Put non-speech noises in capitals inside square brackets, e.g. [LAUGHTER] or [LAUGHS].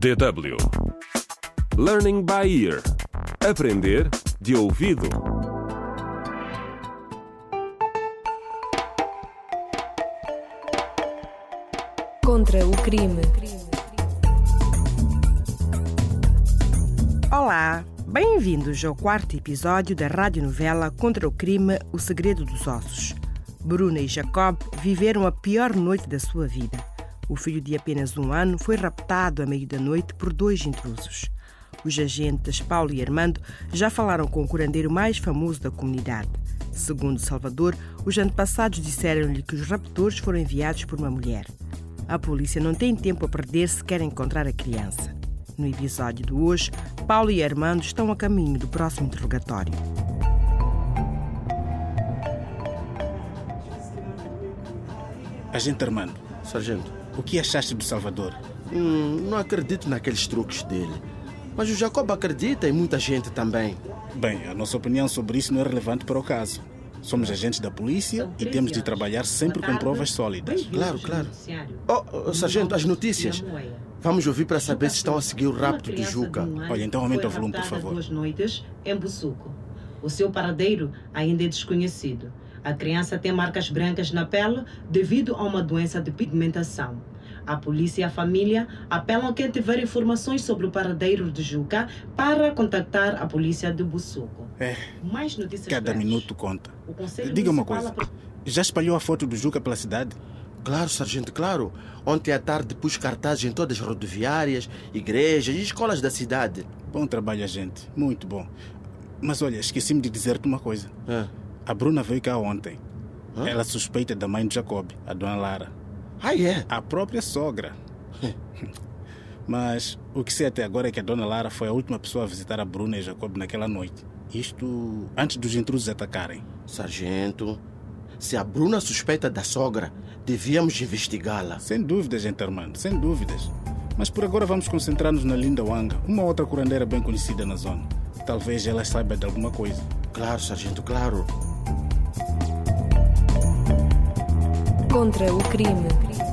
DW Learning by Ear Aprender de ouvido. Contra o crime. Olá, bem-vindos ao quarto episódio da radionovela Contra o Crime O Segredo dos Ossos. Bruna e Jacob viveram a pior noite da sua vida. O filho de apenas um ano foi raptado à meio da noite por dois intrusos. Os agentes Paulo e Armando já falaram com o curandeiro mais famoso da comunidade. Segundo Salvador, os antepassados disseram-lhe que os raptores foram enviados por uma mulher. A polícia não tem tempo a perder se quer encontrar a criança. No episódio de hoje, Paulo e Armando estão a caminho do próximo interrogatório. Agente Armando, Sargento, o que achaste do Salvador? hum, não acredito naqueles truques dele. Mas o Jacob acredita e muita gente também. Bem, a nossa opinião sobre isso não é relevante para o caso. Somos agentes da polícia e temos de trabalhar sempre com provas sólidas. Claro, claro. Oh, oh, sargento, as notícias. Vamos ouvir para saber se estão a seguir o rapto do Juca. Olha, então aumenta o volume, por favor. duas noites em Busuco. O seu paradeiro ainda é desconhecido. A criança tem marcas brancas na pele devido a uma doença de pigmentação. A polícia e a família apelam a quem tiver informações sobre o paradeiro de Juca para contactar a polícia de Busuco. É, Mais notícias cada breves. minuto conta. O Conselho Diga uma coisa. Já espalhou a foto do Juca pela cidade? Claro, sargento, claro. Ontem à tarde pus cartazes em todas as rodoviárias, igrejas e escolas da cidade. Bom trabalho, agente. Muito bom. Mas olha, esqueci-me de dizer-te uma coisa. Ah, A Bruna veio cá ontem. Hã? Ela suspeita da mãe do Jacob, a dona Lara. Ah, é? A própria sogra. [LAUGHS] Mas o que sei até agora é que a dona Lara foi a última pessoa a visitar a Bruna e Jacob naquela noite. Isto antes dos intrusos atacarem. Sargento, se a Bruna suspeita da sogra, devíamos investigá-la. Sem dúvidas, gente Armando, sem dúvidas. Mas por agora vamos concentrar-nos na Linda Wanga, uma outra curandeira bem conhecida na zona. Talvez ela saiba de alguma coisa. Claro, sargento, claro. Contra o crime.